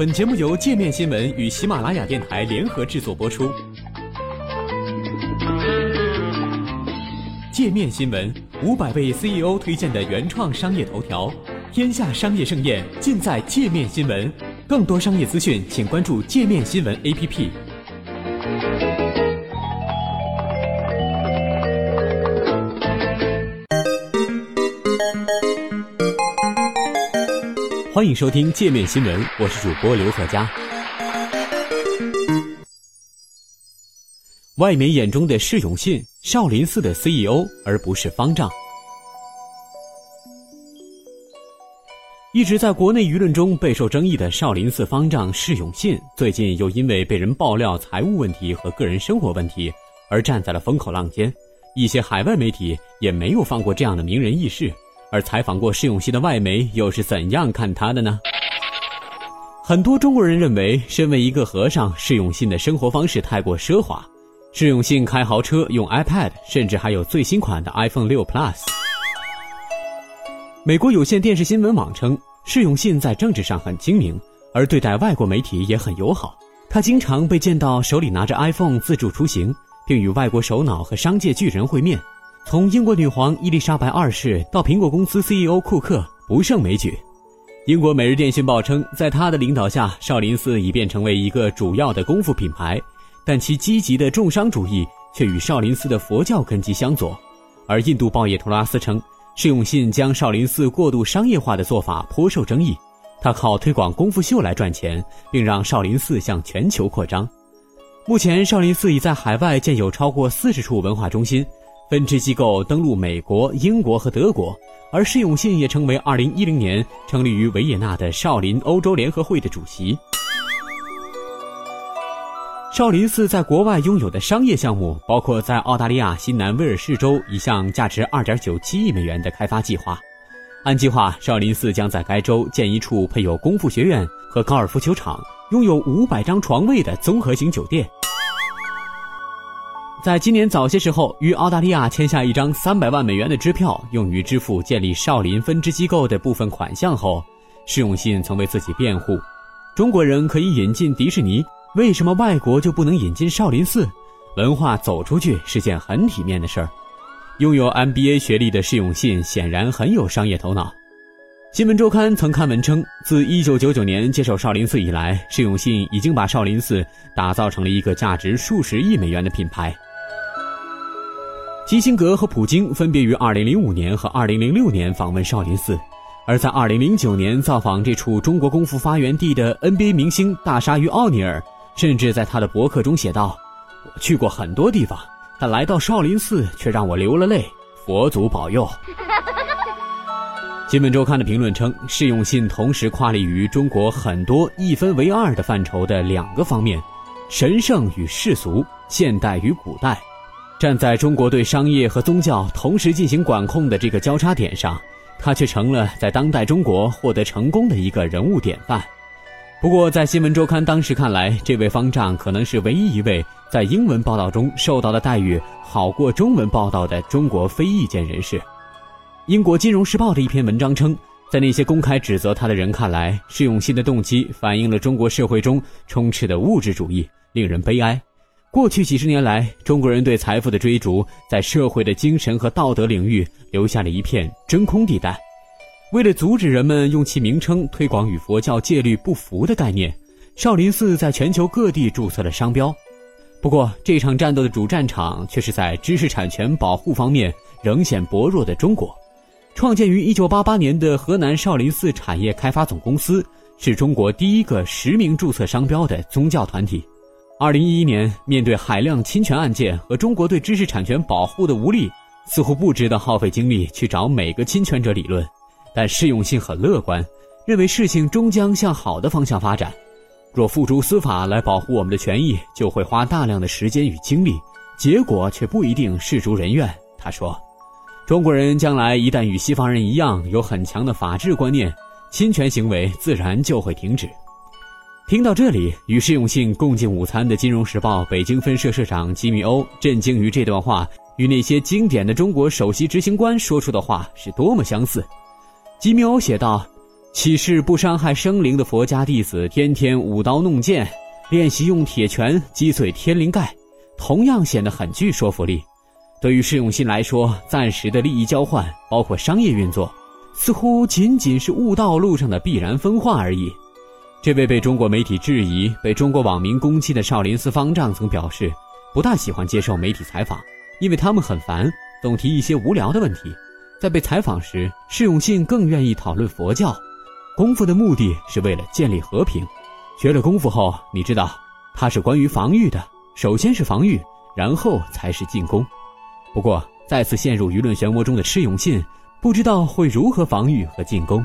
本节目由界面新闻与喜马拉雅电台联合制作播出。界面新闻五百位 CEO 推荐的原创商业头条，天下商业盛宴尽在界面新闻。更多商业资讯，请关注界面新闻 APP。欢迎收听界面新闻，我是主播刘贺佳。外媒眼中的释永信，少林寺的 CEO，而不是方丈。一直在国内舆论中备受争议的少林寺方丈释永信，最近又因为被人爆料财务问题和个人生活问题，而站在了风口浪尖。一些海外媒体也没有放过这样的名人轶事。而采访过释永信的外媒又是怎样看他的呢？很多中国人认为，身为一个和尚，释永信的生活方式太过奢华。释永信开豪车，用 iPad，甚至还有最新款的 iPhone 六 Plus。美国有线电视新闻网称，释永信在政治上很精明，而对待外国媒体也很友好。他经常被见到手里拿着 iPhone 自助出行，并与外国首脑和商界巨人会面。从英国女皇伊丽莎白二世到苹果公司 CEO 库克，不胜枚举。英国《每日电讯报》称，在他的领导下，少林寺已变成为一个主要的功夫品牌，但其积极的重商主义却与少林寺的佛教根基相左。而印度报业图拉斯称，释永信将少林寺过度商业化的做法颇受争议。他靠推广功夫秀来赚钱，并让少林寺向全球扩张。目前，少林寺已在海外建有超过四十处文化中心。分支机构登陆美国、英国和德国，而释永信也成为2010年成立于维也纳的少林欧洲联合会的主席。少林寺在国外拥有的商业项目包括在澳大利亚新南威尔士州一项价值2.97亿美元的开发计划。按计划，少林寺将在该州建一处配有功夫学院和高尔夫球场、拥有500张床位的综合型酒店。在今年早些时候，与澳大利亚签下一张三百万美元的支票，用于支付建立少林分支机构的部分款项后，释永信曾为自己辩护：中国人可以引进迪士尼，为什么外国就不能引进少林寺？文化走出去是件很体面的事儿。拥有 MBA 学历的释永信显然很有商业头脑。新闻周刊曾刊文称，自1999年接手少林寺以来，释永信已经把少林寺打造成了一个价值数十亿美元的品牌。基辛格和普京分别于2005年和2006年访问少林寺，而在2009年造访这处中国功夫发源地的 NBA 明星大鲨鱼奥尼尔，甚至在他的博客中写道：“我去过很多地方，但来到少林寺却让我流了泪。佛祖保佑。”新闻周刊的评论称，释永信同时跨立于中国很多一分为二的范畴的两个方面：神圣与世俗，现代与古代。站在中国对商业和宗教同时进行管控的这个交叉点上，他却成了在当代中国获得成功的一个人物典范。不过，在新闻周刊当时看来，这位方丈可能是唯一一位在英文报道中受到的待遇好过中文报道的中国非意见人士。英国《金融时报》的一篇文章称，在那些公开指责他的人看来，释永信的动机反映了中国社会中充斥的物质主义，令人悲哀。过去几十年来，中国人对财富的追逐，在社会的精神和道德领域留下了一片真空地带。为了阻止人们用其名称推广与佛教戒律不符的概念，少林寺在全球各地注册了商标。不过，这场战斗的主战场却是在知识产权保护方面仍显薄弱的中国。创建于1988年的河南少林寺产业开发总公司，是中国第一个实名注册商标的宗教团体。二零一一年，面对海量侵权案件和中国对知识产权保护的无力，似乎不值得耗费精力去找每个侵权者理论。但适用性很乐观，认为事情终将向好的方向发展。若付诸司法来保护我们的权益，就会花大量的时间与精力，结果却不一定事如人愿。他说：“中国人将来一旦与西方人一样有很强的法治观念，侵权行为自然就会停止。”听到这里，与释永信共进午餐的《金融时报》北京分社社长吉米欧震惊于这段话与那些经典的中国首席执行官说出的话是多么相似。吉米欧写道：“岂是不伤害生灵的佛家弟子天天舞刀弄剑，练习用铁拳击碎天灵盖，同样显得很具说服力。对于释永信来说，暂时的利益交换，包括商业运作，似乎仅仅是悟道路上的必然分化而已。这位被中国媒体质疑、被中国网民攻击的少林寺方丈曾表示，不大喜欢接受媒体采访，因为他们很烦，总提一些无聊的问题。在被采访时，释永信更愿意讨论佛教。功夫的目的是为了建立和平。学了功夫后，你知道，它是关于防御的。首先是防御，然后才是进攻。不过，再次陷入舆论漩涡中的释永信，不知道会如何防御和进攻。